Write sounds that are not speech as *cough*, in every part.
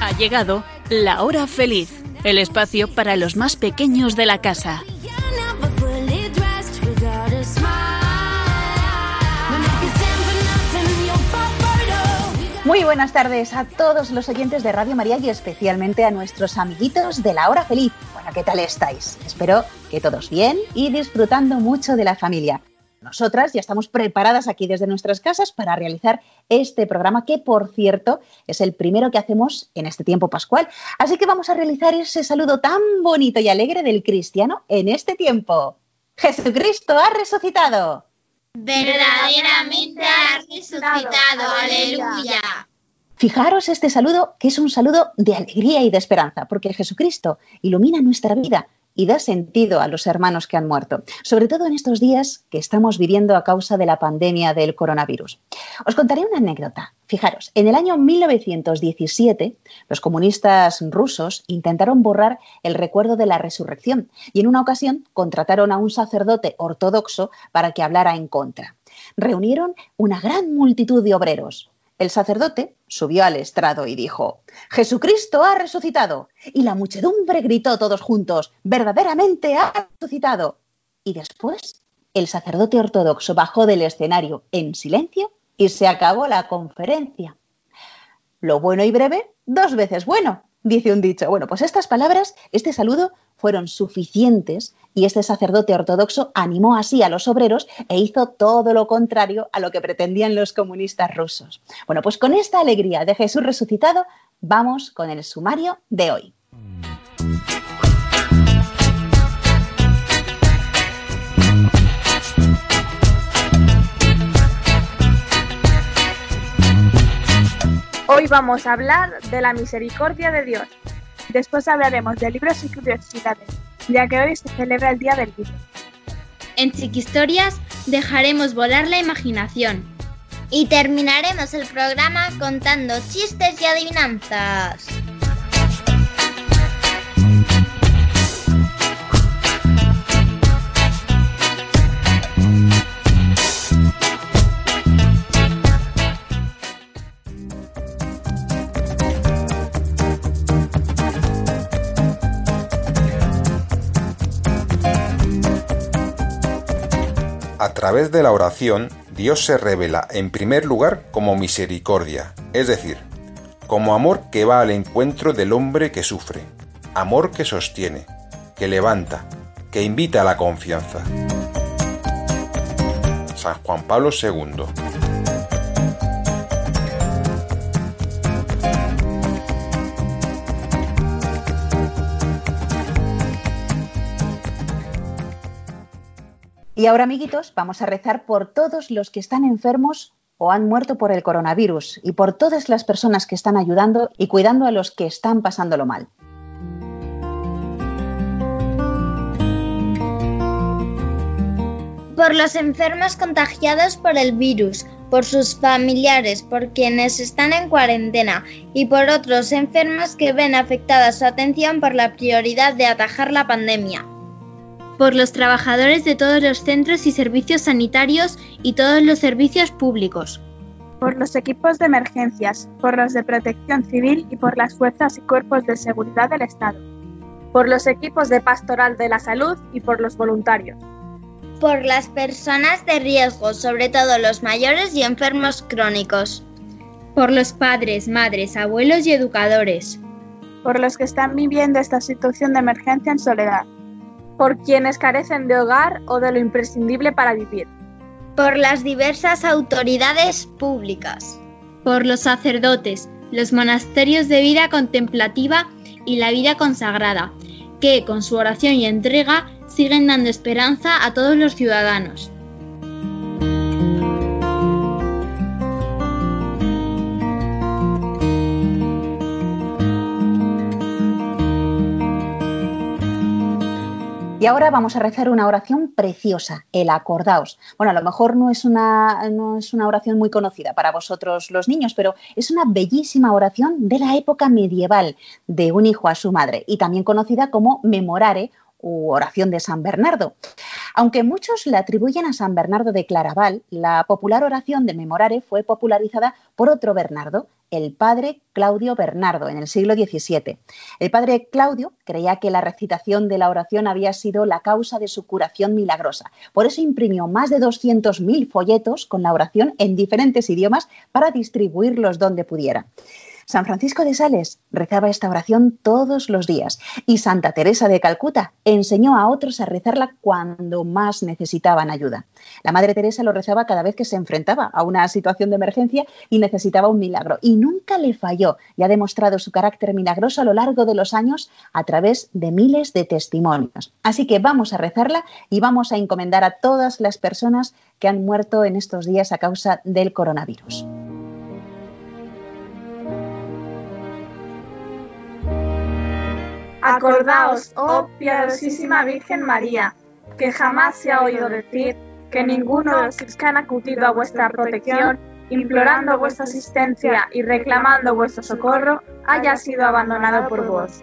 Ha llegado la hora feliz, el espacio para los más pequeños de la casa. Muy buenas tardes a todos los oyentes de Radio María y especialmente a nuestros amiguitos de la hora feliz. Bueno, ¿qué tal estáis? Espero que todos bien y disfrutando mucho de la familia. Nosotras ya estamos preparadas aquí desde nuestras casas para realizar este programa que, por cierto, es el primero que hacemos en este tiempo pascual. Así que vamos a realizar ese saludo tan bonito y alegre del cristiano en este tiempo. Jesucristo ha resucitado. Verdaderamente ha resucitado. Aleluya. Fijaros este saludo que es un saludo de alegría y de esperanza, porque Jesucristo ilumina nuestra vida y da sentido a los hermanos que han muerto, sobre todo en estos días que estamos viviendo a causa de la pandemia del coronavirus. Os contaré una anécdota. Fijaros, en el año 1917 los comunistas rusos intentaron borrar el recuerdo de la resurrección y en una ocasión contrataron a un sacerdote ortodoxo para que hablara en contra. Reunieron una gran multitud de obreros, el sacerdote subió al estrado y dijo, Jesucristo ha resucitado. Y la muchedumbre gritó todos juntos, verdaderamente ha resucitado. Y después el sacerdote ortodoxo bajó del escenario en silencio y se acabó la conferencia. Lo bueno y breve, dos veces bueno, dice un dicho. Bueno, pues estas palabras, este saludo, fueron suficientes y este sacerdote ortodoxo animó así a los obreros e hizo todo lo contrario a lo que pretendían los comunistas rusos. Bueno, pues con esta alegría de Jesús resucitado, vamos con el sumario de hoy. Hoy vamos a hablar de la misericordia de Dios. Después hablaremos de libros y curiosidades, ya que hoy se celebra el Día del Libro. En Chiquistorias dejaremos volar la imaginación. Y terminaremos el programa contando chistes y adivinanzas. A través de la oración, Dios se revela en primer lugar como misericordia, es decir, como amor que va al encuentro del hombre que sufre, amor que sostiene, que levanta, que invita a la confianza. San Juan Pablo II Y ahora, amiguitos, vamos a rezar por todos los que están enfermos o han muerto por el coronavirus y por todas las personas que están ayudando y cuidando a los que están pasándolo mal. Por los enfermos contagiados por el virus, por sus familiares, por quienes están en cuarentena y por otros enfermos que ven afectada su atención por la prioridad de atajar la pandemia por los trabajadores de todos los centros y servicios sanitarios y todos los servicios públicos, por los equipos de emergencias, por los de protección civil y por las fuerzas y cuerpos de seguridad del Estado, por los equipos de pastoral de la salud y por los voluntarios, por las personas de riesgo, sobre todo los mayores y enfermos crónicos, por los padres, madres, abuelos y educadores, por los que están viviendo esta situación de emergencia en soledad por quienes carecen de hogar o de lo imprescindible para vivir. Por las diversas autoridades públicas. Por los sacerdotes, los monasterios de vida contemplativa y la vida consagrada, que con su oración y entrega siguen dando esperanza a todos los ciudadanos. Y ahora vamos a rezar una oración preciosa, el acordaos. Bueno, a lo mejor no es, una, no es una oración muy conocida para vosotros los niños, pero es una bellísima oración de la época medieval de un hijo a su madre y también conocida como memorare u oración de San Bernardo. Aunque muchos la atribuyen a San Bernardo de Claraval, la popular oración de Memorare fue popularizada por otro Bernardo, el padre Claudio Bernardo, en el siglo XVII. El padre Claudio creía que la recitación de la oración había sido la causa de su curación milagrosa. Por eso imprimió más de 200.000 folletos con la oración en diferentes idiomas para distribuirlos donde pudiera. San Francisco de Sales rezaba esta oración todos los días y Santa Teresa de Calcuta enseñó a otros a rezarla cuando más necesitaban ayuda. La Madre Teresa lo rezaba cada vez que se enfrentaba a una situación de emergencia y necesitaba un milagro y nunca le falló y ha demostrado su carácter milagroso a lo largo de los años a través de miles de testimonios. Así que vamos a rezarla y vamos a encomendar a todas las personas que han muerto en estos días a causa del coronavirus. Acordaos, oh piadosísima Virgen María, que jamás se ha oído decir que ninguno de los que han acudido a vuestra protección, implorando vuestra asistencia y reclamando vuestro socorro, haya sido abandonado por vos.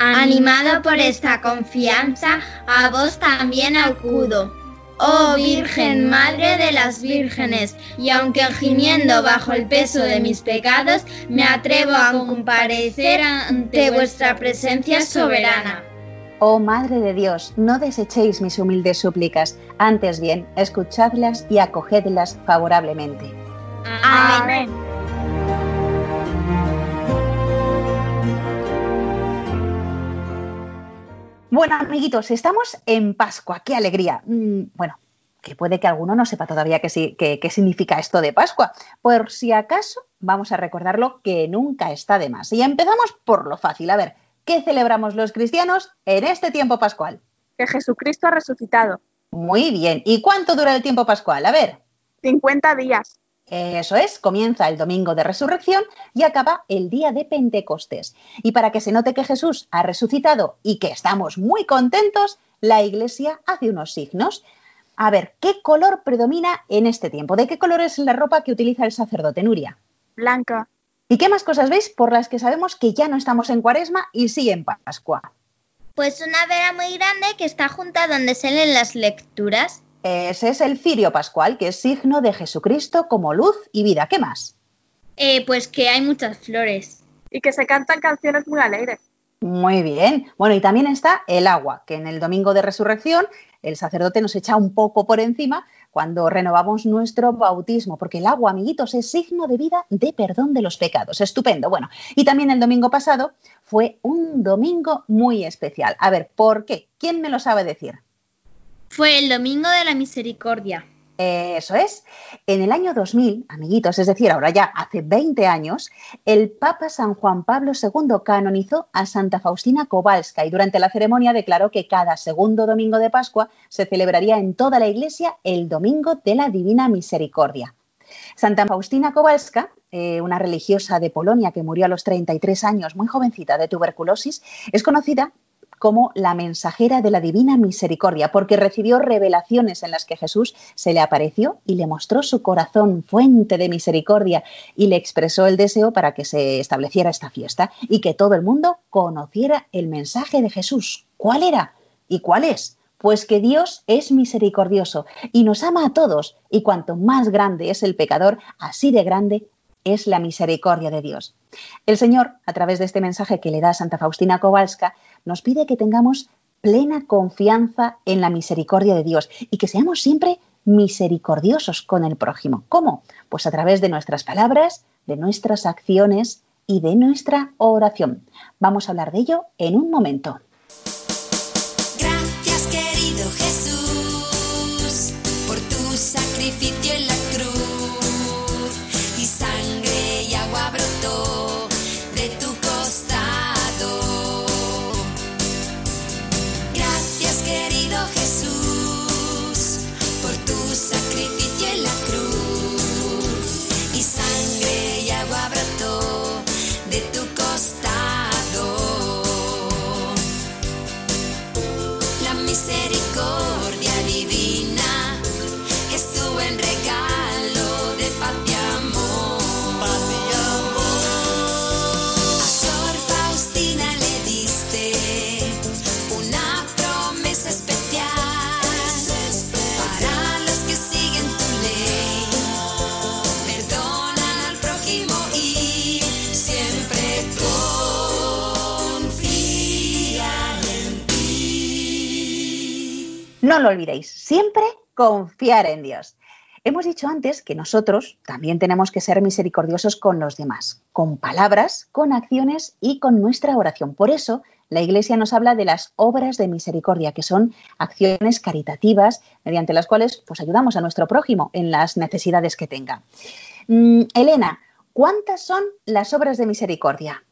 Animado por esta confianza, a vos también acudo Oh Virgen, Madre de las Vírgenes, y aunque gimiendo bajo el peso de mis pecados, me atrevo a comparecer ante vuestra presencia soberana. Oh Madre de Dios, no desechéis mis humildes súplicas, antes bien, escuchadlas y acogedlas favorablemente. Amén. Bueno, amiguitos, estamos en Pascua. ¡Qué alegría! Mm, bueno, que puede que alguno no sepa todavía qué, qué significa esto de Pascua. Por si acaso, vamos a recordarlo que nunca está de más. Y empezamos por lo fácil. A ver, ¿qué celebramos los cristianos en este tiempo pascual? Que Jesucristo ha resucitado. Muy bien. ¿Y cuánto dura el tiempo pascual? A ver. 50 días. Eso es, comienza el domingo de resurrección y acaba el día de Pentecostés. Y para que se note que Jesús ha resucitado y que estamos muy contentos, la Iglesia hace unos signos. A ver, ¿qué color predomina en este tiempo? ¿De qué color es la ropa que utiliza el sacerdote Nuria? Blanca. ¿Y qué más cosas veis por las que sabemos que ya no estamos en Cuaresma y sí en Pascua? Pues una vera muy grande que está junta donde se leen las lecturas. Ese es el cirio pascual, que es signo de Jesucristo como luz y vida. ¿Qué más? Eh, pues que hay muchas flores. Y que se cantan canciones muy alegres. Muy bien. Bueno, y también está el agua, que en el domingo de resurrección el sacerdote nos echa un poco por encima cuando renovamos nuestro bautismo, porque el agua, amiguitos, es signo de vida de perdón de los pecados. Estupendo. Bueno, y también el domingo pasado fue un domingo muy especial. A ver, ¿por qué? ¿Quién me lo sabe decir? Fue el Domingo de la Misericordia. Eso es. En el año 2000, amiguitos, es decir, ahora ya hace 20 años, el Papa San Juan Pablo II canonizó a Santa Faustina Kowalska y durante la ceremonia declaró que cada segundo domingo de Pascua se celebraría en toda la Iglesia el Domingo de la Divina Misericordia. Santa Faustina Kowalska, eh, una religiosa de Polonia que murió a los 33 años, muy jovencita, de tuberculosis, es conocida como la mensajera de la divina misericordia, porque recibió revelaciones en las que Jesús se le apareció y le mostró su corazón fuente de misericordia y le expresó el deseo para que se estableciera esta fiesta y que todo el mundo conociera el mensaje de Jesús. ¿Cuál era? ¿Y cuál es? Pues que Dios es misericordioso y nos ama a todos, y cuanto más grande es el pecador, así de grande es la misericordia de Dios. El Señor, a través de este mensaje que le da Santa Faustina Kowalska, nos pide que tengamos plena confianza en la misericordia de Dios y que seamos siempre misericordiosos con el prójimo. ¿Cómo? Pues a través de nuestras palabras, de nuestras acciones y de nuestra oración. Vamos a hablar de ello en un momento. Gracias querido Jesús No lo olvidéis, siempre confiar en Dios. Hemos dicho antes que nosotros también tenemos que ser misericordiosos con los demás, con palabras, con acciones y con nuestra oración. Por eso, la Iglesia nos habla de las obras de misericordia, que son acciones caritativas mediante las cuales pues, ayudamos a nuestro prójimo en las necesidades que tenga. Mm, Elena, ¿cuántas son las obras de misericordia?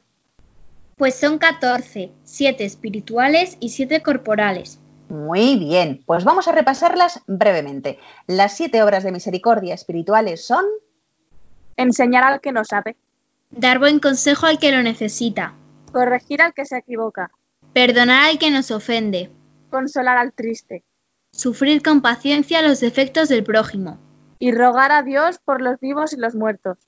Pues son 14, 7 espirituales y 7 corporales. Muy bien, pues vamos a repasarlas brevemente. Las siete obras de misericordia espirituales son Enseñar al que no sabe. Dar buen consejo al que lo necesita. Corregir al que se equivoca. Perdonar al que nos ofende. Consolar al triste. Sufrir con paciencia los defectos del prójimo. Y rogar a Dios por los vivos y los muertos.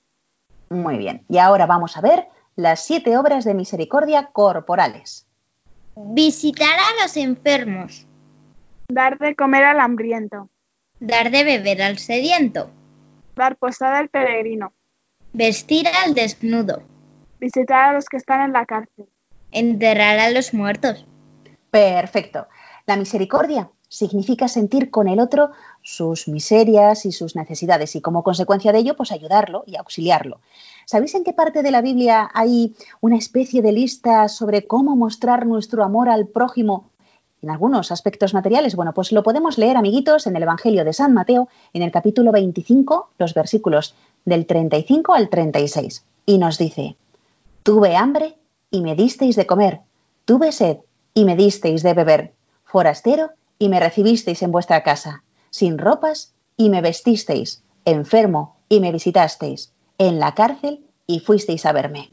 Muy bien, y ahora vamos a ver las siete obras de misericordia corporales. Visitar a los enfermos. Dar de comer al hambriento. Dar de beber al sediento. Dar posada al peregrino. Vestir al desnudo. Visitar a los que están en la cárcel. Enterrar a los muertos. Perfecto. La misericordia significa sentir con el otro sus miserias y sus necesidades y como consecuencia de ello, pues ayudarlo y auxiliarlo. ¿Sabéis en qué parte de la Biblia hay una especie de lista sobre cómo mostrar nuestro amor al prójimo en algunos aspectos materiales? Bueno, pues lo podemos leer, amiguitos, en el Evangelio de San Mateo, en el capítulo 25, los versículos del 35 al 36. Y nos dice, tuve hambre y me disteis de comer, tuve sed y me disteis de beber, forastero y me recibisteis en vuestra casa, sin ropas y me vestisteis, enfermo y me visitasteis, en la cárcel y fuisteis a verme.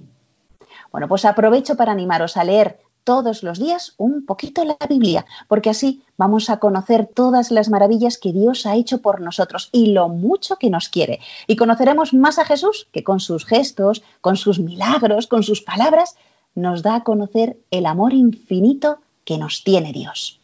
Bueno, pues aprovecho para animaros a leer todos los días un poquito la Biblia, porque así vamos a conocer todas las maravillas que Dios ha hecho por nosotros y lo mucho que nos quiere. Y conoceremos más a Jesús, que con sus gestos, con sus milagros, con sus palabras, nos da a conocer el amor infinito que nos tiene Dios.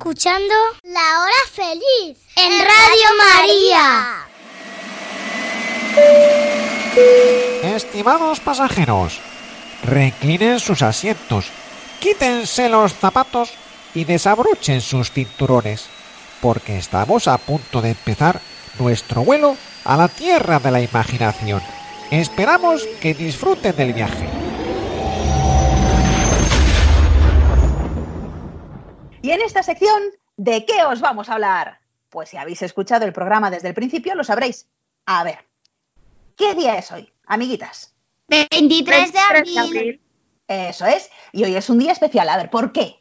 Escuchando La Hora Feliz en Radio María. Estimados pasajeros, reclinen sus asientos, quítense los zapatos y desabrochen sus cinturones, porque estamos a punto de empezar nuestro vuelo a la tierra de la imaginación. Esperamos que disfruten del viaje. Y en esta sección, ¿de qué os vamos a hablar? Pues si habéis escuchado el programa desde el principio, lo sabréis. A ver, ¿qué día es hoy, amiguitas? 23 de 23 de abril. Eso es, y hoy es un día especial. A ver, ¿por qué?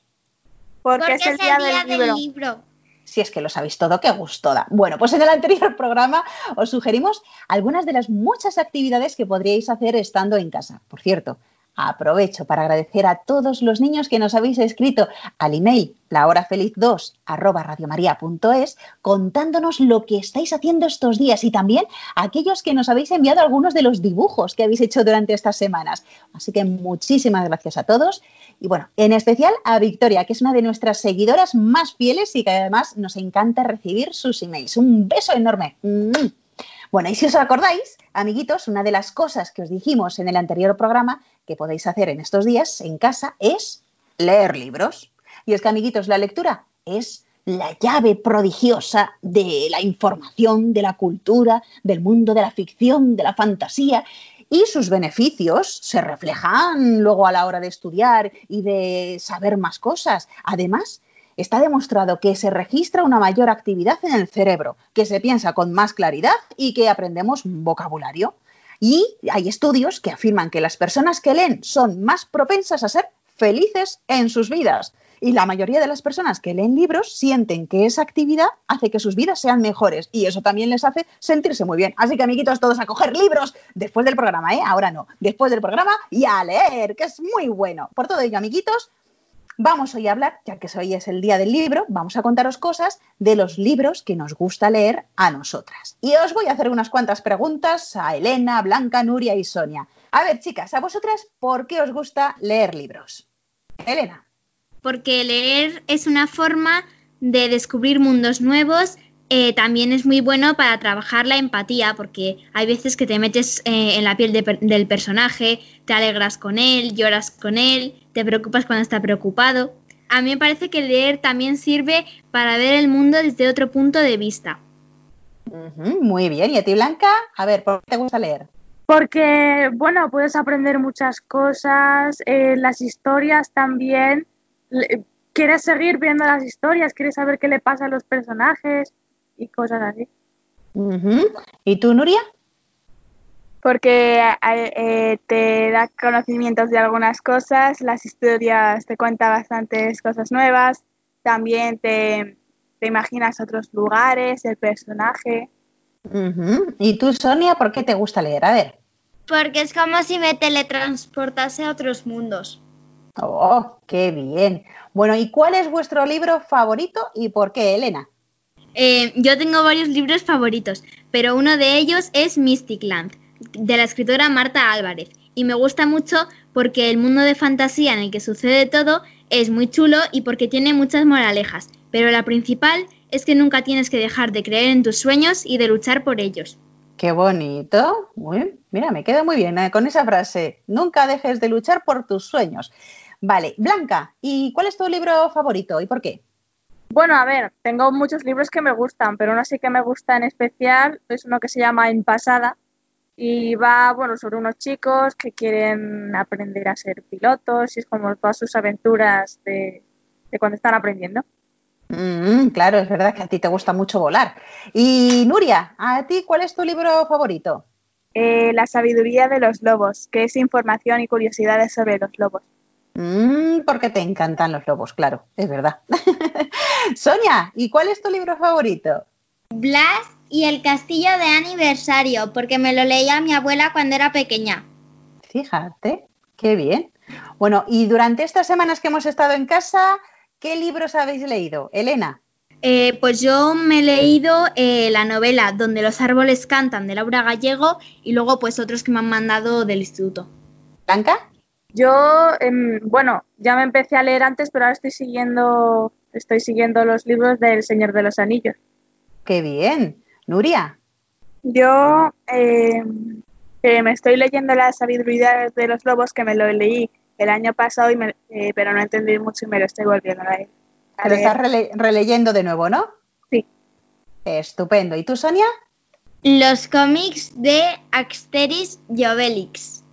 Porque, Porque es el día, del, libro. Si es que lo sabéis todo, qué gusto da. Bueno, pues en el anterior *laughs* programa os sugerimos algunas de las muchas actividades que podríais hacer estando en casa. Por cierto, aprovecho para agradecer a todos los niños que nos habéis escrito al email lahorafeliz2 arroba radiomaria.es contándonos lo que estáis haciendo estos días y también a aquellos que nos habéis enviado algunos de los dibujos que habéis hecho durante estas semanas. Así que muchísimas gracias a todos y bueno, en especial a Victoria, que es una de nuestras seguidoras más fieles y que además nos encanta recibir sus emails. Un beso enorme. Bueno, y si os acordáis, amiguitos, una de las cosas que os dijimos en el anterior programa que podéis hacer en estos días en casa es leer libros. Y es que, amiguitos, la lectura es la llave prodigiosa de la información, de la cultura, del mundo de la ficción, de la fantasía. Y sus beneficios se reflejan luego a la hora de estudiar y de saber más cosas. Además, está demostrado que se registra una mayor actividad en el cerebro, que se piensa con más claridad y que aprendemos vocabulario. Y hay estudios que afirman que las personas que leen son más propensas a ser felices en sus vidas. Y la mayoría de las personas que leen libros sienten que esa actividad hace que sus vidas sean mejores y eso también les hace sentirse muy bien. Así que amiguitos, todos a coger libros después del programa, ¿eh? Ahora no, después del programa y a leer, que es muy bueno. Por todo ello, amiguitos, Vamos hoy a hablar, ya que hoy es el día del libro, vamos a contaros cosas de los libros que nos gusta leer a nosotras. Y os voy a hacer unas cuantas preguntas a Elena, Blanca, Nuria y Sonia. A ver, chicas, a vosotras, ¿por qué os gusta leer libros? Elena. Porque leer es una forma de descubrir mundos nuevos. Eh, también es muy bueno para trabajar la empatía, porque hay veces que te metes eh, en la piel de del personaje, te alegras con él, lloras con él, te preocupas cuando está preocupado. A mí me parece que leer también sirve para ver el mundo desde otro punto de vista. Muy bien. ¿Y a ti, Blanca? A ver, ¿por qué te gusta leer? Porque, bueno, puedes aprender muchas cosas, eh, las historias también. Le- Quieres seguir viendo las historias, quieres saber qué le pasa a los personajes y cosas así. ¿Y tú, Nuria? Porque eh, te da conocimientos de algunas cosas, las historias te cuentan bastantes cosas nuevas, también te, te imaginas otros lugares, el personaje. ¿Y tú, Sonia, por qué te gusta leer? A ver. Porque es como si me teletransportase a otros mundos. Oh, qué bien. Bueno, ¿y cuál es vuestro libro favorito y por qué, Elena? Eh, yo tengo varios libros favoritos, pero uno de ellos es Mystic Land, de la escritora Marta Álvarez. Y me gusta mucho porque el mundo de fantasía en el que sucede todo es muy chulo y porque tiene muchas moralejas. Pero la principal es que nunca tienes que dejar de creer en tus sueños y de luchar por ellos. Qué bonito. Mira, me queda muy bien eh, con esa frase. Nunca dejes de luchar por tus sueños. Vale, Blanca, ¿y cuál es tu libro favorito y por qué? Bueno, a ver, tengo muchos libros que me gustan, pero uno sí que me gusta en especial, es uno que se llama En Pasada y va, bueno, sobre unos chicos que quieren aprender a ser pilotos y es como todas sus aventuras de, de cuando están aprendiendo. Mm, claro, es verdad que a ti te gusta mucho volar. Y Nuria, ¿a ti cuál es tu libro favorito? Eh, la sabiduría de los lobos, que es información y curiosidades sobre los lobos. Mm, porque te encantan los lobos, claro, es verdad. *laughs* Sonia, ¿y cuál es tu libro favorito? Blas y el castillo de aniversario, porque me lo leía mi abuela cuando era pequeña. Fíjate, qué bien. Bueno, y durante estas semanas que hemos estado en casa, ¿qué libros habéis leído? Elena. Eh, pues yo me he leído eh, la novela Donde los árboles cantan de Laura Gallego y luego pues otros que me han mandado del instituto. Blanca. Yo, em, bueno, ya me empecé a leer antes, pero ahora estoy siguiendo estoy siguiendo los libros del Señor de los Anillos. Qué bien. Nuria. Yo eh, eh, me estoy leyendo la sabiduría de los lobos, que me lo leí el año pasado, y me- eh, pero no entendí mucho y me lo estoy volviendo a leer. A Te lo estás rele- releyendo de nuevo, ¿no? Sí. Estupendo. ¿Y tú, Sonia? Los cómics de Asterix y Obelix.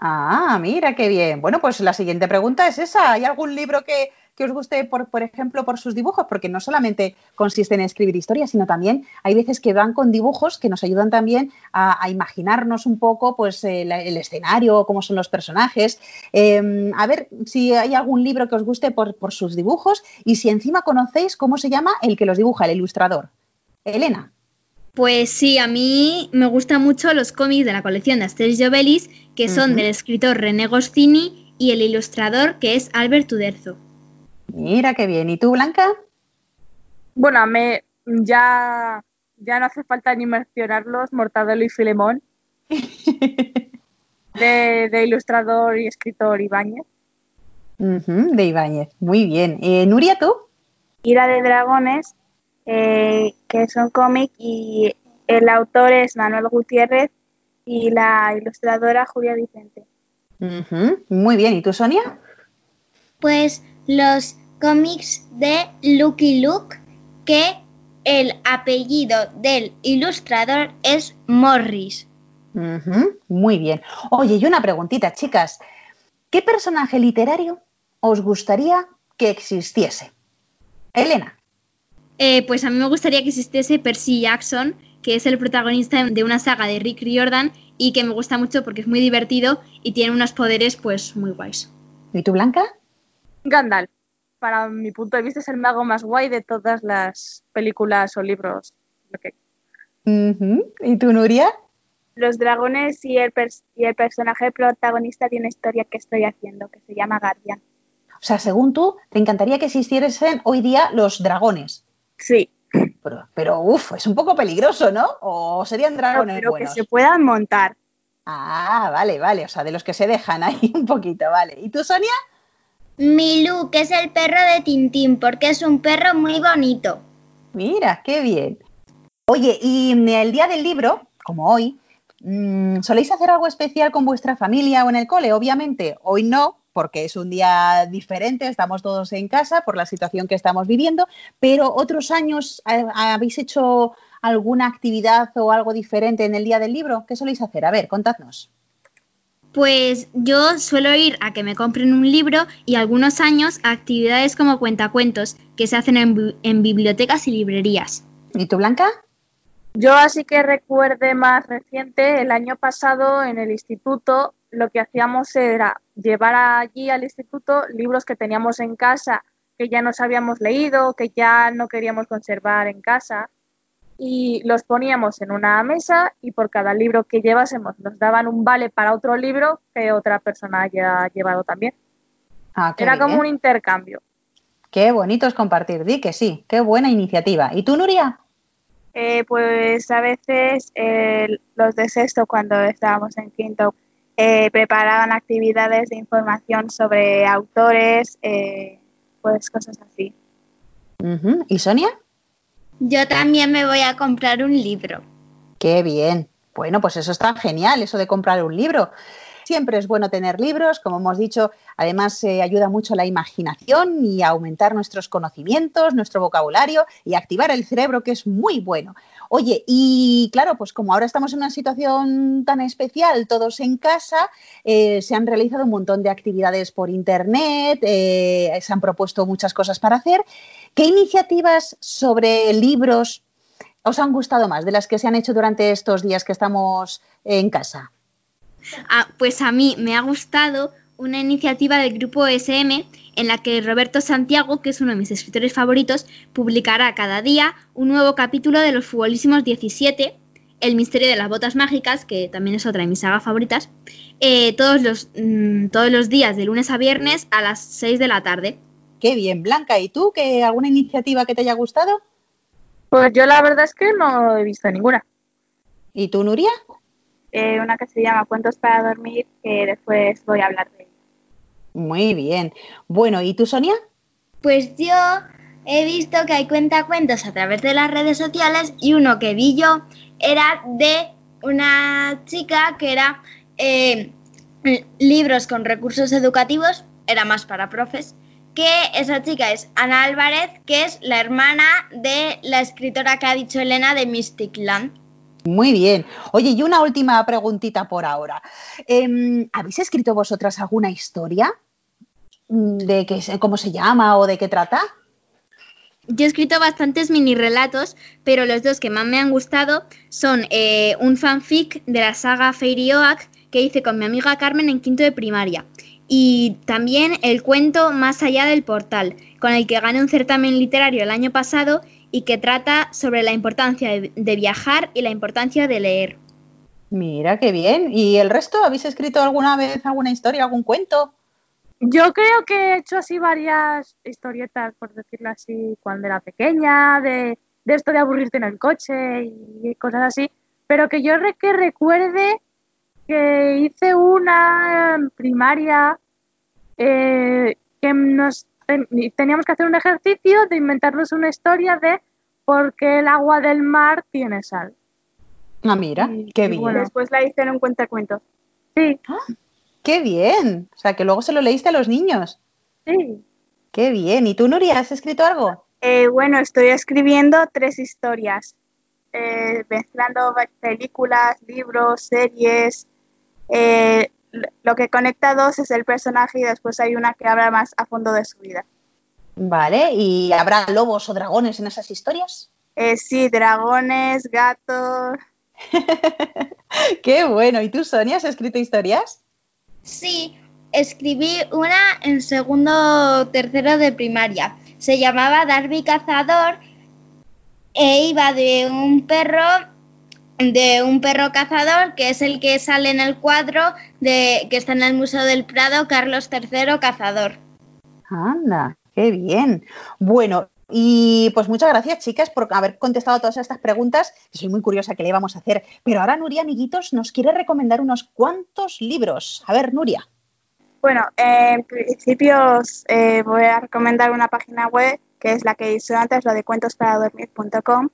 Ah, mira qué bien. Bueno, pues la siguiente pregunta es esa. ¿Hay algún libro que, que os guste, por, por ejemplo, por sus dibujos? Porque no solamente consiste en escribir historias, sino también hay veces que van con dibujos que nos ayudan también a, imaginarnos un poco pues, eh, el escenario, cómo son los personajes. Eh, a ver si hay algún libro que os guste por, por sus dibujos y si encima conocéis cómo se llama el que los dibuja, el ilustrador. Elena. Pues sí, a mí me gustan mucho los cómics de la colección de Asterix y Obelix, que son del escritor René Goscinny y el ilustrador que es Albert Uderzo. Mira qué bien. ¿Y tú, Blanca? Bueno, me, ya, ya no hace falta ni mencionarlos, Mortadelo y Filemón, *laughs* de, de ilustrador y escritor Ibáñez. De Ibáñez. Muy bien. Eh, Nuria, ¿tú? Ira de Dragones, eh, que son cómic y el autor es Manuel Gutiérrez y la ilustradora Julia Vicente. Muy bien. ¿Y tú, Sonia? Pues los cómics de Lucky Luke, que el apellido del ilustrador es Morris. Muy bien. Oye, y una preguntita, chicas. ¿Qué personaje literario os gustaría que existiese? Elena. Eh, pues a mí me gustaría que existiese Percy Jackson, que es el protagonista de una saga de Rick Riordan y que me gusta mucho porque es muy divertido y tiene unos poderes pues muy guays. ¿Y tú, Blanca? Gandalf, para mi punto de vista, es el mago más guay de todas las películas o libros. ¿Y tú, Nuria? Los dragones y el, y el personaje protagonista de una historia que estoy haciendo, que se llama Guardian. O sea, según tú, te encantaría que existiesen hoy día los dragones. Sí, Pero, pero uff, es un poco peligroso, ¿no? ¿O serían dragones pero buenos? que se puedan montar. Ah, vale, vale. O sea, de los que se dejan ahí *laughs* un poquito, vale. ¿Y tú, Sonia? Milú, que es el perro de Tintín, porque es un perro muy bonito. Mira, qué bien. Oye, y mm, el día del libro, como hoy, mm, ¿soléis hacer algo especial con vuestra familia o en el cole? Obviamente, hoy no, porque es un día diferente, estamos todos en casa por la situación que estamos viviendo, pero otros años ¿ha- habéis hecho alguna actividad o algo diferente en el día del libro. ¿Qué soléis hacer? A ver, contadnos. Pues yo suelo ir a que me compren un libro y algunos años a actividades como cuentacuentos que se hacen en, en bibliotecas y librerías. ¿Y tú, Blanca? Yo así que recuerde más reciente, el año pasado en el instituto lo que hacíamos era llevar allí al instituto libros que teníamos en casa que ya nos habíamos leído, que ya no queríamos conservar en casa y los poníamos en una mesa y por cada libro que llevásemos nos daban un vale para otro libro que otra persona haya llevado también. Ah, Era como bien. un intercambio. Qué bonito es compartir, di que sí, qué buena iniciativa. ¿Y tú, Nuria? Eh, pues a veces eh, los de sexto, cuando estábamos en quinto, eh, preparaban actividades de información sobre autores, eh, pues cosas así. ¿Y Sonia? Yo también me voy a comprar un libro. Qué bien. Bueno, pues eso está genial, eso de comprar un libro. Siempre es bueno tener libros, como hemos dicho, además eh, ayuda mucho la imaginación y a aumentar nuestros conocimientos, nuestro vocabulario y activar el cerebro, que es muy bueno. Oye, y claro, pues como ahora estamos en una situación tan especial, todos en casa, eh, se han realizado un montón de actividades por internet, eh, se han propuesto muchas cosas para hacer. ¿Qué iniciativas sobre libros os han gustado más de las que se han hecho durante estos días que estamos en casa? Ah, pues a mí me ha gustado una iniciativa del grupo SM en la que Roberto Santiago, que es uno de mis escritores favoritos, publicará cada día un nuevo capítulo de los futbolísimos 17, El misterio de las botas mágicas, que también es otra de mis sagas favoritas, eh, todos, los, mm, todos los días de lunes a viernes a las 6 de la tarde. Qué bien, Blanca. ¿Y tú? ¿qué, ¿Alguna iniciativa que te haya gustado? Pues yo la verdad es que no he visto ninguna. ¿Y tú, Nuria? Eh, una que se llama Cuentos para dormir, que después voy a hablar de ella. Muy bien. Bueno, ¿y tú, Sonia? Pues yo he visto que hay cuentacuentos a través de las redes sociales y uno que vi yo era de una chica que era eh, libros con recursos educativos, era más para profes, que esa chica es Ana Álvarez, que es la hermana de la escritora que ha dicho Elena de Mystic Land. Muy bien. Oye, y una última preguntita por ahora. Em, ¿Habéis escrito vosotras alguna historia? Mm, ¿De qué, cómo se llama o de qué trata? Yo he escrito bastantes mini relatos, pero los dos que más me han gustado son eh, un fanfic de la saga Fairy Oak que hice con mi amiga Carmen en quinto de primaria. Y también el cuento Más allá del portal, con el que gané un certamen literario el año pasado y que trata sobre la importancia de, de viajar y la importancia de leer. Mira, qué bien. ¿Y el resto? ¿Habéis escrito alguna vez alguna historia, algún cuento? Yo creo que he hecho así varias historietas, por decirlo así, cuando era pequeña, de, de esto de aburrirte en el coche y cosas así, pero que yo re- que recuerde que hice una primaria eh, que nos teníamos que hacer un ejercicio de inventarnos una historia de por qué el agua del mar tiene sal. Ah, mira, Y- qué y bien. bueno, Después la hice en un cuentacuentos. Sí, Qué bien. O sea, que luego se lo leíste a los niños. sí. Qué bien. ¿Y tú, Nuria, has escrito algo? Eh, bueno, estoy escribiendo tres historias, eh, mezclando películas, libros, series. Eh, lo que conecta dos es el personaje y después hay una que habla más a fondo de su vida. Vale. ¿Y habrá lobos o dragones en esas historias? Eh, sí, dragones, gatos. *laughs* Qué bueno. ¿Y tú, Sonia, has escrito historias? Sí, escribí una en segundo o tercero de primaria. Se llamaba Darby Cazador e iba de un perro, de un perro cazador, que es el que sale en el cuadro de que está en el Museo del Prado, Carlos III Cazador. Anda, qué bien. Bueno, y pues muchas gracias, chicas, por haber contestado todas estas preguntas. Soy muy curiosa qué le íbamos a hacer. Pero ahora Nuria, amiguitos, nos quiere recomendar unos cuantos libros. A ver, Nuria. Bueno, eh, en principio os, eh, voy a recomendar una página web que es la que hice antes, lo de cuentosparadormir.com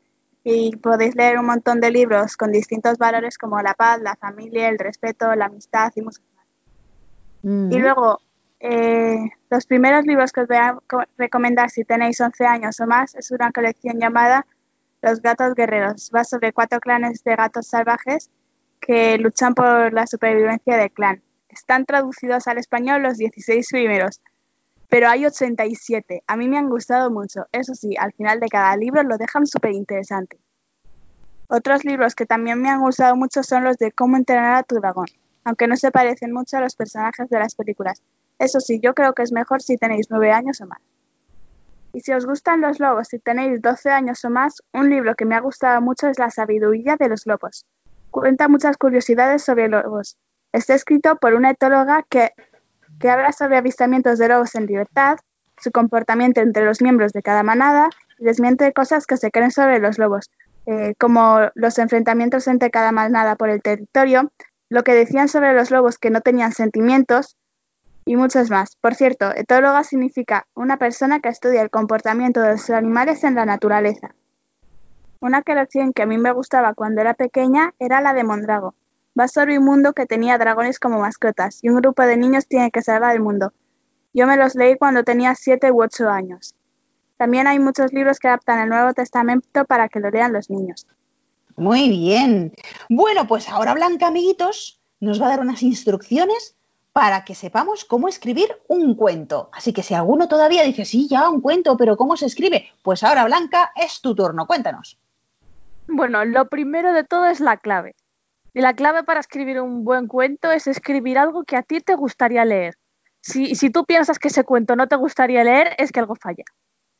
y podéis leer un montón de libros con distintos valores como la paz, la familia, el respeto, la amistad y muchos más. Y luego, eh, los primeros libros que os voy a co- recomendar si tenéis 11 años o más es una colección llamada Los gatos guerreros. Va sobre cuatro clanes de gatos salvajes que luchan por la supervivencia del clan. Están traducidos al español los 16 primeros, pero hay 87. A mí me han gustado mucho. Eso sí, al final de cada libro lo dejan súper interesante. Otros libros que también me han gustado mucho son los de Cómo entrenar a tu dragón, aunque no se parecen mucho a los personajes de las películas. Eso sí, yo creo que es mejor si tenéis 9 años o más. Y si os gustan los lobos y tenéis 12 años o más, un libro que me ha gustado mucho es La sabiduría de los lobos. Cuenta muchas curiosidades sobre lobos. Está escrito por una etóloga que, que habla sobre avistamientos de lobos en libertad, su comportamiento entre los miembros de cada manada y desmiente cosas que se creen sobre los lobos, eh, como los enfrentamientos entre cada manada por el territorio, lo que decían sobre los lobos que no tenían sentimientos y muchos más. Por cierto, etóloga significa una persona que estudia el comportamiento de los animales en la naturaleza. Una colección que a mí me gustaba cuando era pequeña era la de Mondrago. Va sobre un mundo que tenía dragones como mascotas y un grupo de niños tiene que salvar el mundo. Yo me los leí cuando tenía 7 u 8 años. También hay muchos libros que adaptan el Nuevo Testamento para que lo lean los niños. Muy bien. Bueno, pues ahora Blanca, amiguitos, nos va a dar unas instrucciones para que sepamos cómo escribir un cuento. Así que si alguno todavía dice, sí, ya un cuento, pero ¿cómo se escribe? Pues ahora, Blanca, es tu turno. Cuéntanos. Bueno, lo primero de todo es la clave. Y la clave para escribir un buen cuento es escribir algo que a ti te gustaría leer. Si, si tú piensas que ese cuento no te gustaría leer, es que algo falla.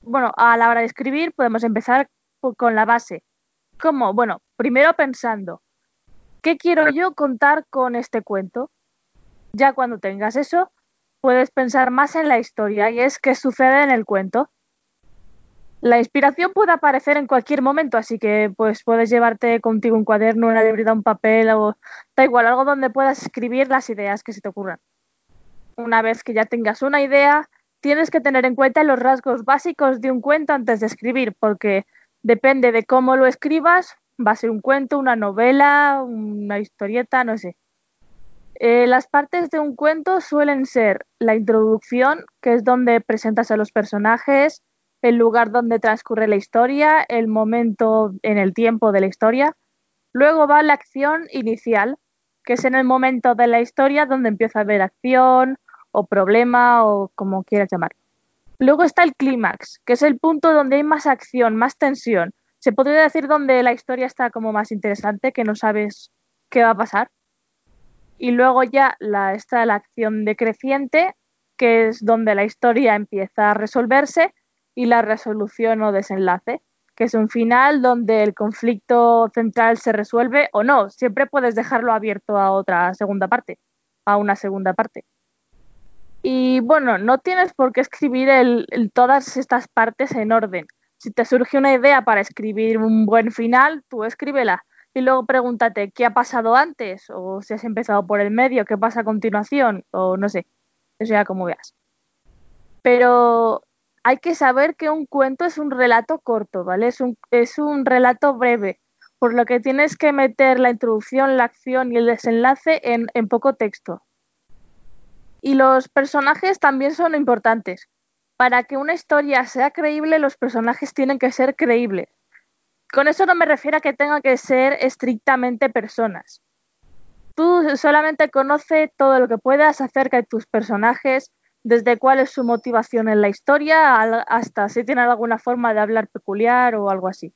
Bueno, a la hora de escribir podemos empezar con la base. ¿Cómo? Bueno, primero pensando, ¿qué quiero yo contar con este cuento? Ya cuando tengas eso, puedes pensar más en la historia y es qué sucede en el cuento. La inspiración puede aparecer en cualquier momento, así que pues puedes llevarte contigo un cuaderno, una libreta, un papel o da igual, algo donde puedas escribir las ideas que se te ocurran. Una vez que ya tengas una idea, tienes que tener en cuenta los rasgos básicos de un cuento antes de escribir, porque depende de cómo lo escribas, va a ser un cuento, una novela, una historieta, no sé. Eh, las partes de un cuento suelen ser la introducción, que es donde presentas a los personajes, el lugar donde transcurre la historia, el momento en el tiempo de la historia. Luego va la acción inicial, que es en el momento de la historia donde empieza a haber acción o problema o como quieras llamarlo. Luego está el clímax, que es el punto donde hay más acción, más tensión. Se podría decir donde la historia está como más interesante, que no sabes qué va a pasar. Y luego ya está la acción decreciente, que es donde la historia empieza a resolverse, y la resolución o desenlace, que es un final donde el conflicto central se resuelve o no. Siempre puedes dejarlo abierto a otra segunda parte, a una segunda parte. Y bueno, no tienes por qué escribir el- todas estas partes en orden. Si te surge una idea para escribir un buen final, tú escríbela. Y luego pregúntate qué ha pasado antes, o si has empezado por el medio, qué pasa a continuación, o no sé. Eso ya como veas. Pero hay que saber que un cuento es un relato corto, ¿vale? Es un, es un relato breve, por lo que tienes que meter la introducción, la acción y el desenlace en, en poco texto. Y los personajes también son importantes. Para que una historia sea creíble, los personajes tienen que ser creíbles. Con eso no me refiero a que tengan que ser estrictamente personas. Tú solamente conoce todo lo que puedas acerca de tus personajes, desde cuál es su motivación en la historia hasta si tienen alguna forma de hablar peculiar o algo así.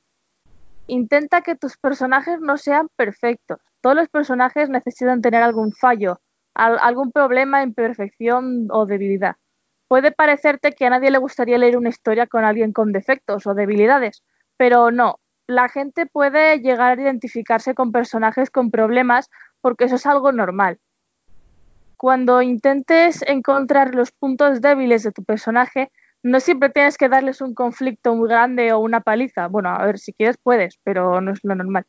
Intenta que tus personajes no sean perfectos. Todos los personajes necesitan tener algún fallo, al- algún problema, imperfección o debilidad. Puede parecerte que a nadie le gustaría leer una historia con alguien con defectos o debilidades, pero no. La gente puede llegar a identificarse con personajes con problemas porque eso es algo normal. Cuando intentes encontrar los puntos débiles de tu personaje, no siempre tienes que darles un conflicto muy grande o una paliza. Bueno, a ver, si quieres puedes, pero no es lo normal.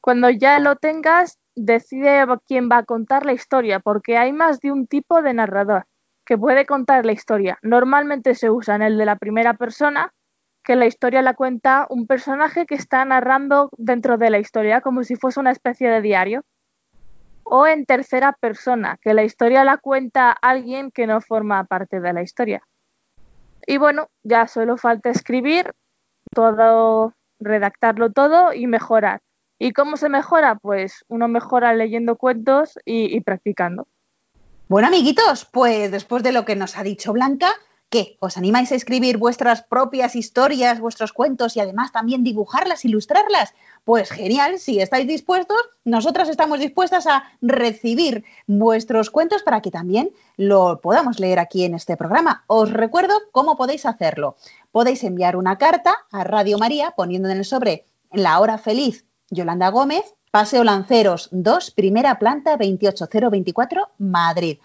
Cuando ya lo tengas, decide quién va a contar la historia, porque hay más de un tipo de narrador que puede contar la historia. Normalmente se usa en el de la primera persona, que la historia la cuenta un personaje que está narrando dentro de la historia, como si fuese una especie de diario. O en tercera persona, que la historia la cuenta alguien que no forma parte de la historia. Y bueno, ya solo falta escribir todo, redactarlo todo y mejorar. ¿Y cómo se mejora? Pues uno mejora leyendo cuentos y, y practicando. Bueno, amiguitos, pues después de lo que nos ha dicho Blanca, ¿qué? ¿Os animáis a escribir vuestras propias historias, vuestros cuentos y además también dibujarlas, ilustrarlas? Pues genial, si estáis dispuestos, nosotras estamos dispuestas a recibir vuestros cuentos para que también lo podamos leer aquí en este programa. Os recuerdo cómo podéis hacerlo. Podéis enviar una carta a Radio María poniendo en el sobre La Hora Feliz Yolanda Gómez, Paseo Lanceros 2, primera planta 28024, Madrid.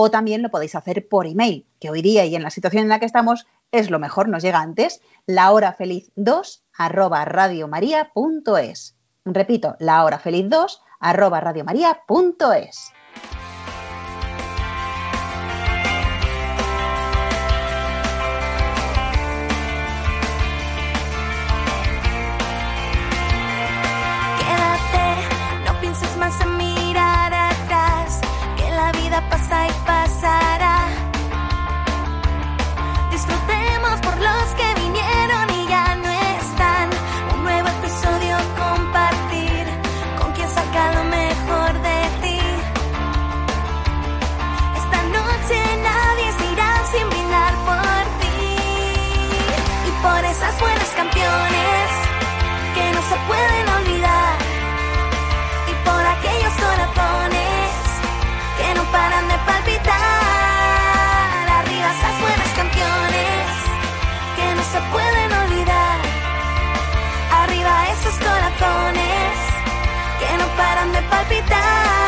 O también lo podéis hacer por email, que hoy día y en la situación en la que estamos es lo mejor, nos llega antes, lahorafeliz2 arroba radiomaria.es. Repito, lahorafeliz2 arroba radiomaria.es. capital.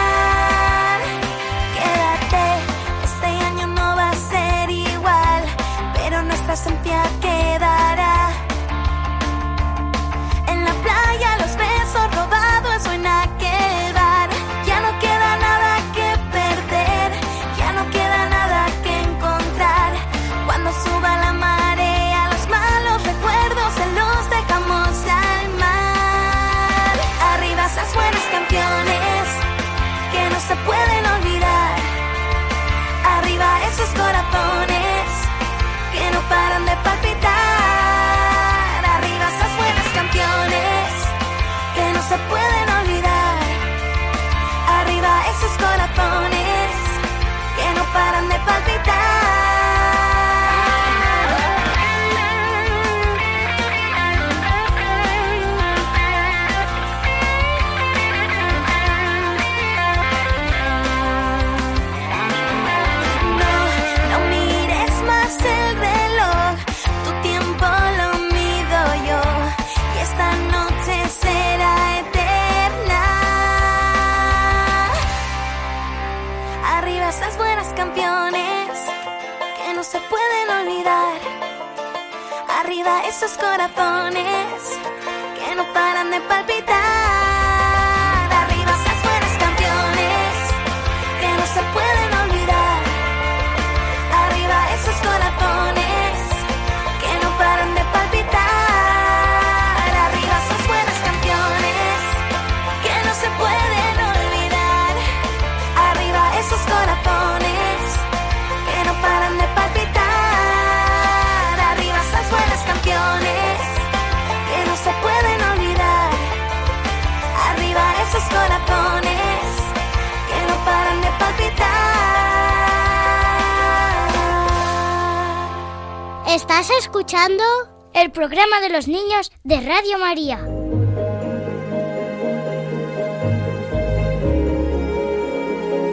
Arriba esos corazones que escuchando? El programa de los niños de Radio María.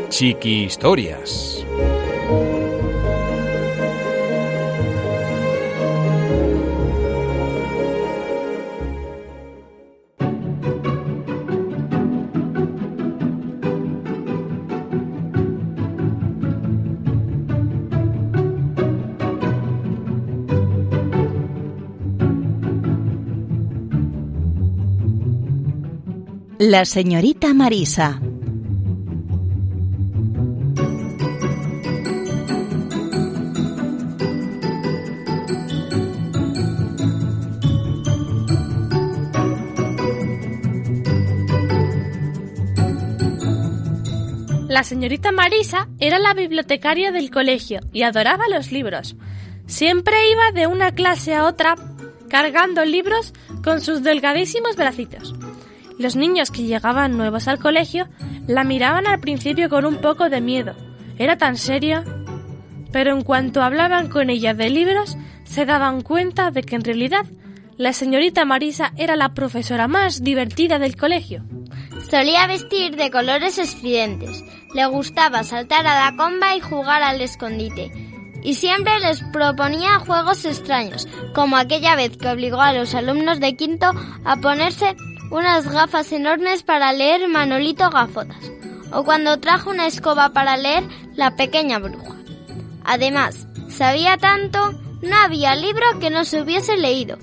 Chiqui Historias. La señorita Marisa. La señorita Marisa era la bibliotecaria del colegio y adoraba los libros. Siempre iba de una clase a otra cargando libros con sus delgadísimos bracitos. Los niños que llegaban nuevos al colegio la miraban al principio con un poco de miedo. Era tan seria. Pero en cuanto hablaban con ella de libros, se daban cuenta de que en realidad la señorita Marisa era la profesora más divertida del colegio. Solía vestir de colores estridentes, le gustaba saltar a la comba y jugar al escondite. Y siempre les proponía juegos extraños, como aquella vez que obligó a los alumnos de quinto a ponerse unas gafas enormes para leer Manolito Gafotas, o cuando trajo una escoba para leer La pequeña bruja. Además, sabía tanto, no había libro que no se hubiese leído.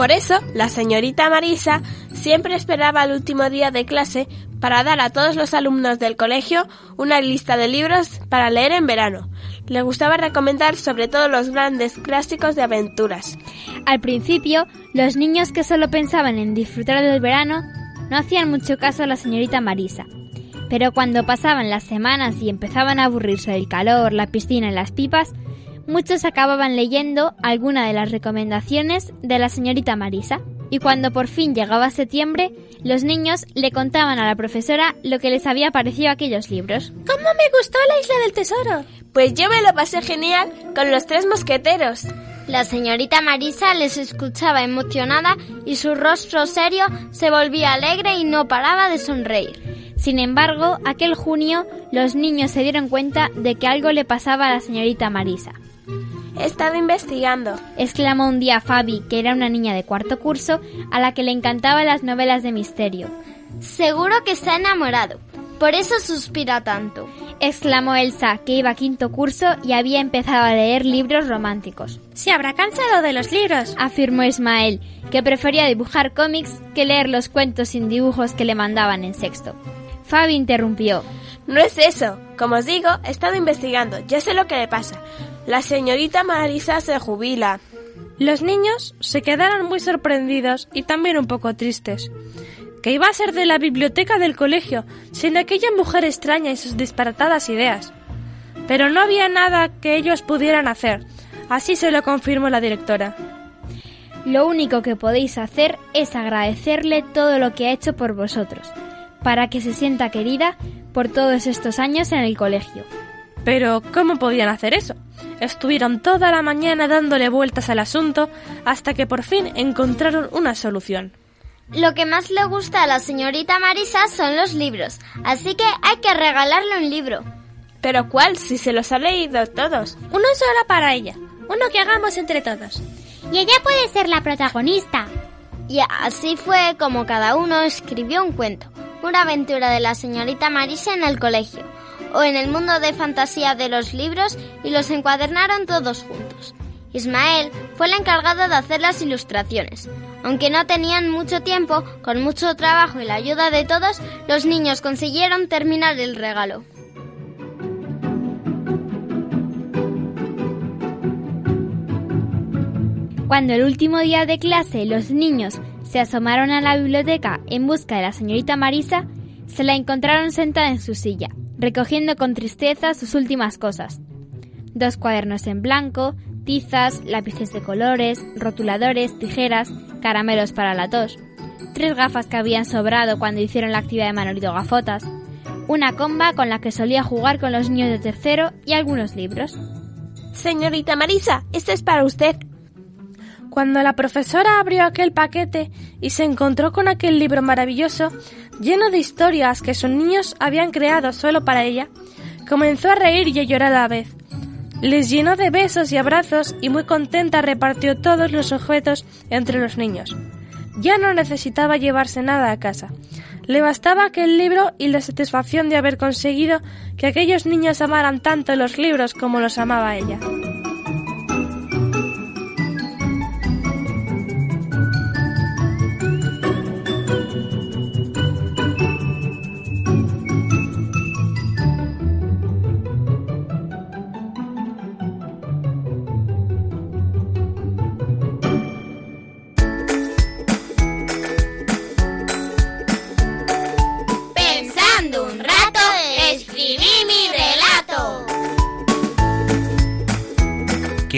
Por eso, la señorita Marisa siempre esperaba el último día de clase para dar a todos los alumnos del colegio una lista de libros para leer en verano. Le gustaba recomendar sobre todo los grandes clásicos de aventuras. Al principio, los niños que solo pensaban en disfrutar del verano no hacían mucho caso a la señorita Marisa. Pero cuando pasaban las semanas y empezaban a aburrirse del calor, la piscina y las pipas, muchos acababan leyendo alguna de las recomendaciones de la señorita Marisa. Y cuando por fin llegaba septiembre, los niños le contaban a la profesora lo que les había parecido aquellos libros. ¿Cómo me gustó la isla del tesoro? Pues yo me lo pasé genial con los tres mosqueteros. La señorita Marisa les escuchaba emocionada y su rostro serio se volvía alegre y no paraba de sonreír. Sin embargo, aquel junio los niños se dieron cuenta de que algo le pasaba a la señorita Marisa. He estado investigando, exclamó un día Fabi, que era una niña de cuarto curso a la que le encantaban las novelas de misterio. Seguro que está enamorado, por eso suspira tanto, exclamó Elsa, que iba a quinto curso y había empezado a leer libros románticos. Se habrá cansado de los libros, afirmó Ismael, que prefería dibujar cómics que leer los cuentos sin dibujos que le mandaban en sexto. Fabi interrumpió. No es eso. Como os digo, he estado investigando. Ya sé lo que le pasa. La señorita Marisa se jubila. Los niños se quedaron muy sorprendidos y también un poco tristes. ¿Qué iba a ser de la biblioteca del colegio sin aquella mujer extraña y sus disparatadas ideas? Pero no había nada que ellos pudieran hacer. Así se lo confirmó la directora. Lo único que podéis hacer es agradecerle todo lo que ha hecho por vosotros, para que se sienta querida por todos estos años en el colegio. Pero, ¿cómo podían hacer eso? Estuvieron toda la mañana dándole vueltas al asunto hasta que por fin encontraron una solución. Lo que más le gusta a la señorita Marisa son los libros, así que hay que regalarle un libro. ¿Pero cuál? Si se los ha leído todos. Uno solo para ella, uno que hagamos entre todos. Y ella puede ser la protagonista. Y así fue como cada uno escribió un cuento, una aventura de la señorita Marisa en el colegio. O en el mundo de fantasía de los libros y los encuadernaron todos juntos. Ismael fue el encargado de hacer las ilustraciones. Aunque no tenían mucho tiempo, con mucho trabajo y la ayuda de todos, los niños consiguieron terminar el regalo. Cuando el último día de clase los niños se asomaron a la biblioteca en busca de la señorita Marisa, se la encontraron sentada en su silla, recogiendo con tristeza sus últimas cosas. Dos cuadernos en blanco, tizas, lápices de colores, rotuladores, tijeras, caramelos para la tos, tres gafas que habían sobrado cuando hicieron la actividad de Manolito Gafotas, una comba con la que solía jugar con los niños de tercero y algunos libros. Señorita Marisa, esto es para usted. Cuando la profesora abrió aquel paquete y se encontró con aquel libro maravilloso, lleno de historias que sus niños habían creado solo para ella, comenzó a reír y a llorar a la vez. Les llenó de besos y abrazos y muy contenta repartió todos los objetos entre los niños. Ya no necesitaba llevarse nada a casa. Le bastaba aquel libro y la satisfacción de haber conseguido que aquellos niños amaran tanto los libros como los amaba ella.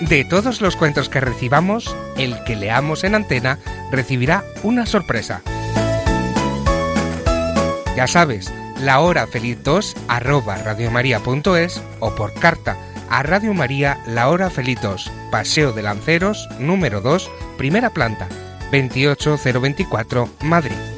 De todos los cuentos que recibamos, el que leamos en antena recibirá una sorpresa. Ya sabes, la hora feliz 2 arroba radiomaria.es o por carta a Radio María La Hora Feliz 2, Paseo de Lanceros, número 2, primera planta, 28024, Madrid.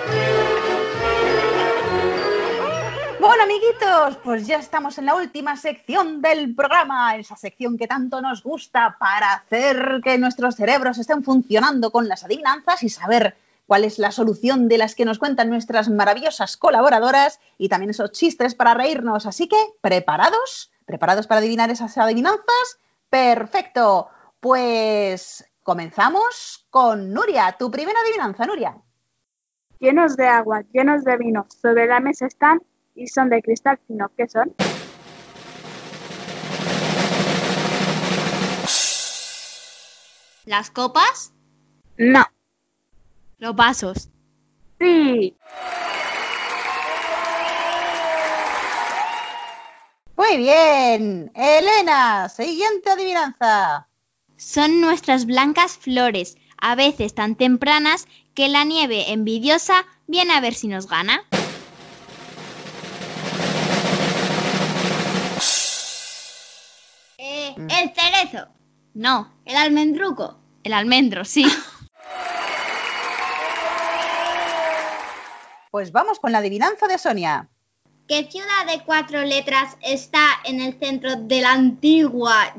Bueno, amiguitos, pues ya estamos en la última sección del programa, esa sección que tanto nos gusta para hacer que nuestros cerebros estén funcionando con las adivinanzas y saber cuál es la solución de las que nos cuentan nuestras maravillosas colaboradoras y también esos chistes para reírnos. Así que, ¿preparados? ¿Preparados para adivinar esas adivinanzas? Perfecto. Pues comenzamos con Nuria. Tu primera adivinanza, Nuria. Llenos de agua, llenos de vino, sobre la mesa están y son de cristal fino. ¿Qué son? ¿Las copas? No. Los vasos. Sí. Muy bien. Elena, siguiente adivinanza. Son nuestras blancas flores, a veces tan tempranas que la nieve envidiosa viene a ver si nos gana. Eh, el cerezo. No, el almendruco. El almendro, sí. *laughs* Pues vamos con la adivinanza de Sonia. ¿Qué ciudad de cuatro letras está en el centro de la antigua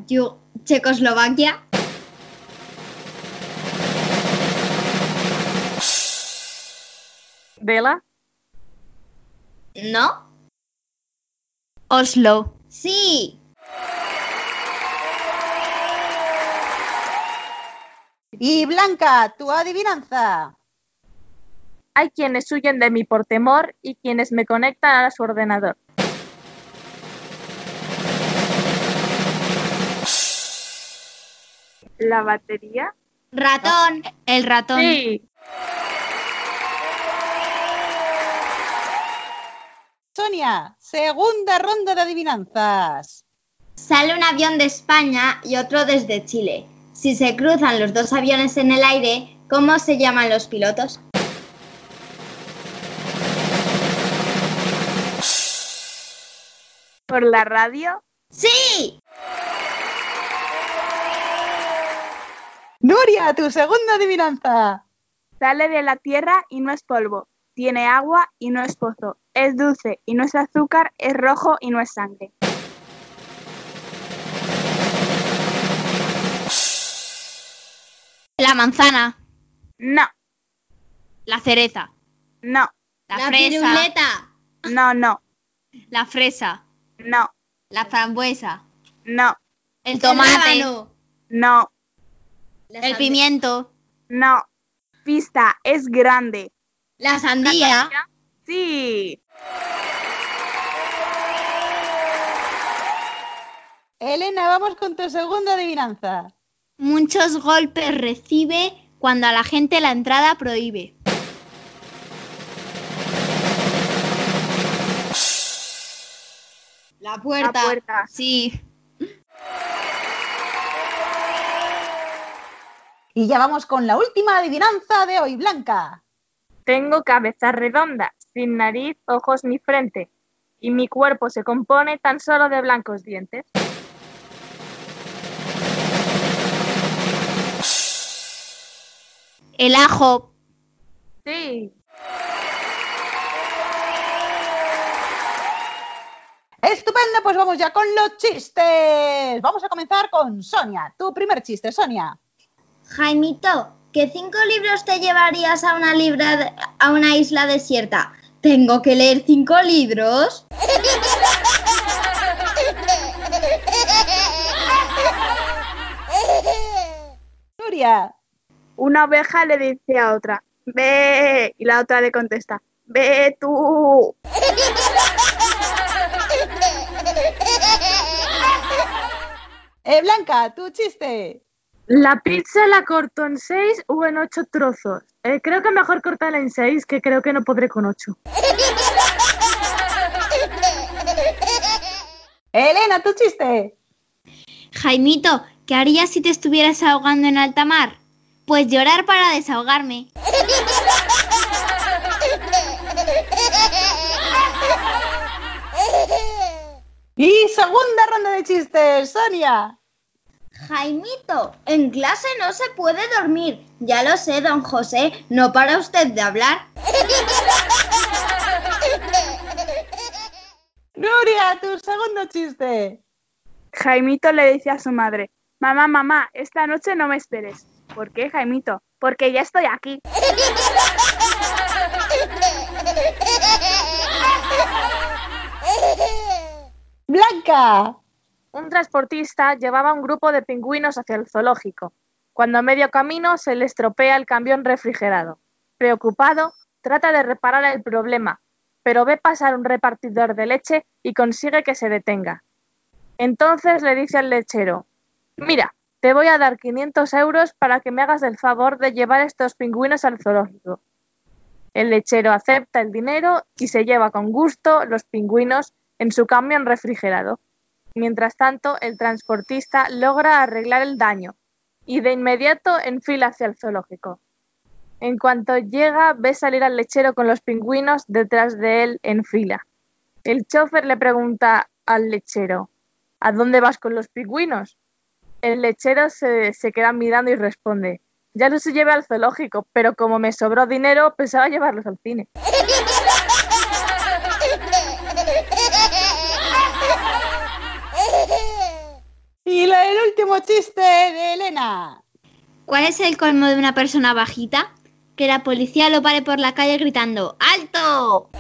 Checoslovaquia? ¿Vela? ¿No? Oslo. Sí. Y Blanca, tu adivinanza. Hay quienes huyen de mí por temor y quienes me conectan a su ordenador. ¿La batería? Ratón. El ratón. Sí. Sonia, segunda ronda de adivinanzas. Sale un avión de España y otro desde Chile. Si se cruzan los dos aviones en el aire, ¿cómo se llaman los pilotos? ¿Por la radio? ¡Sí! Nuria, tu segunda adivinanza. Sale de la tierra y no es polvo. Tiene agua y no es pozo. Es dulce y no es azúcar. Es rojo y no es sangre. La manzana. No, La cereza. no, La, La fresa. piruleta. no, no, La fresa. no, La frambuesa. no, El tomate. no, La El sandía. pimiento. no. Pista, es grande. La sandía. Sí. Elena, vamos con tu segunda adivinanza. Muchos golpes recibe cuando a la gente la entrada prohíbe. La puerta. La puerta. Sí. Y ya vamos con la última adivinanza de hoy, Blanca. Tengo cabeza redonda, sin nariz, ojos ni frente, y mi cuerpo se compone tan solo de blancos dientes. El ajo. Sí. Estupendo, pues vamos ya con los chistes. Vamos a comenzar con Sonia. Tu primer chiste, Sonia. Jaimito, ¿qué cinco libros te llevarías a una, libra de- a una isla desierta? ¿Tengo que leer cinco libros? Nuria. Una oveja le dice a otra, ve, y la otra le contesta, ve tú. *laughs* Eh, Blanca, tu chiste. La pizza la corto en seis o en ocho trozos. Eh, creo que mejor cortarla en seis, que creo que no podré con ocho. *laughs* Elena, tu chiste. Jaimito, ¿qué harías si te estuvieras ahogando en alta mar? Pues llorar para desahogarme. Y segunda ronda de chistes, Sonia. Jaimito, en clase no se puede dormir. Ya lo sé, don José, no para usted de hablar. Nuria, tu segundo chiste. Jaimito le dice a su madre, mamá, mamá, esta noche no me esperes. ¿Por qué, Jaimito? Porque ya estoy aquí. Blanca. Un transportista llevaba un grupo de pingüinos hacia el zoológico, cuando a medio camino se le estropea el camión refrigerado. Preocupado, trata de reparar el problema, pero ve pasar un repartidor de leche y consigue que se detenga. Entonces le dice al lechero, mira, te voy a dar 500 euros para que me hagas el favor de llevar estos pingüinos al zoológico. El lechero acepta el dinero y se lleva con gusto los pingüinos en su camión refrigerado. Mientras tanto, el transportista logra arreglar el daño y de inmediato enfila hacia el zoológico. En cuanto llega, ve salir al lechero con los pingüinos detrás de él en fila. El chofer le pregunta al lechero, ¿A dónde vas con los pingüinos? El lechero se, se queda mirando y responde, ya los llevé al zoológico, pero como me sobró dinero, pensaba llevarlos al cine. Y la- el último chiste de Elena. ¿Cuál es el colmo de una persona bajita? Que la policía lo pare por la calle gritando ¡Alto!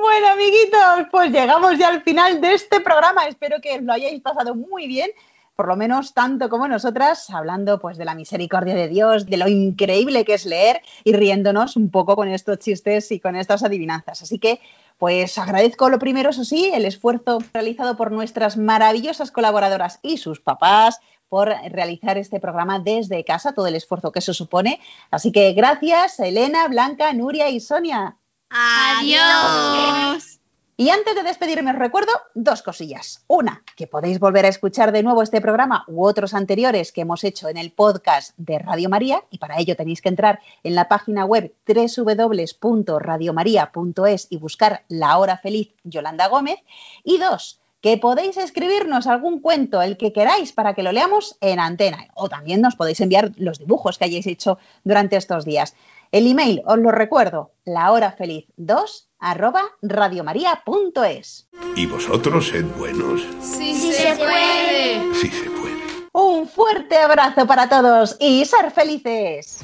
Bueno, amiguitos, pues llegamos ya al final de este programa. Espero que lo hayáis pasado muy bien por lo menos tanto como nosotras, hablando pues de la misericordia de Dios, de lo increíble que es leer y riéndonos un poco con estos chistes y con estas adivinanzas. Así que pues agradezco lo primero, eso sí, el esfuerzo realizado por nuestras maravillosas colaboradoras y sus papás por realizar este programa desde casa, todo el esfuerzo que eso supone. Así que gracias, Elena, Blanca, Nuria y Sonia. Adiós. Y antes de despedirme os recuerdo dos cosillas. Una, que podéis volver a escuchar de nuevo este programa u otros anteriores que hemos hecho en el podcast de Radio María y para ello tenéis que entrar en la página web www.radiomaria.es y buscar La Hora Feliz Yolanda Gómez. Y dos, que podéis escribirnos algún cuento, el que queráis, para que lo leamos en antena. O también nos podéis enviar los dibujos que hayáis hecho durante estos días. El email, os lo recuerdo, lahorafeliz2 arroba radiomaria.es. ¿Y vosotros sed buenos? Sí, sí se puede. Sí se puede. Un fuerte abrazo para todos y ser felices.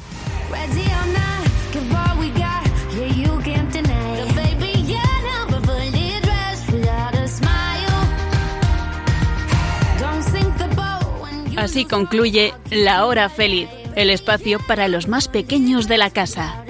Así concluye La Hora Feliz, el espacio para los más pequeños de la casa.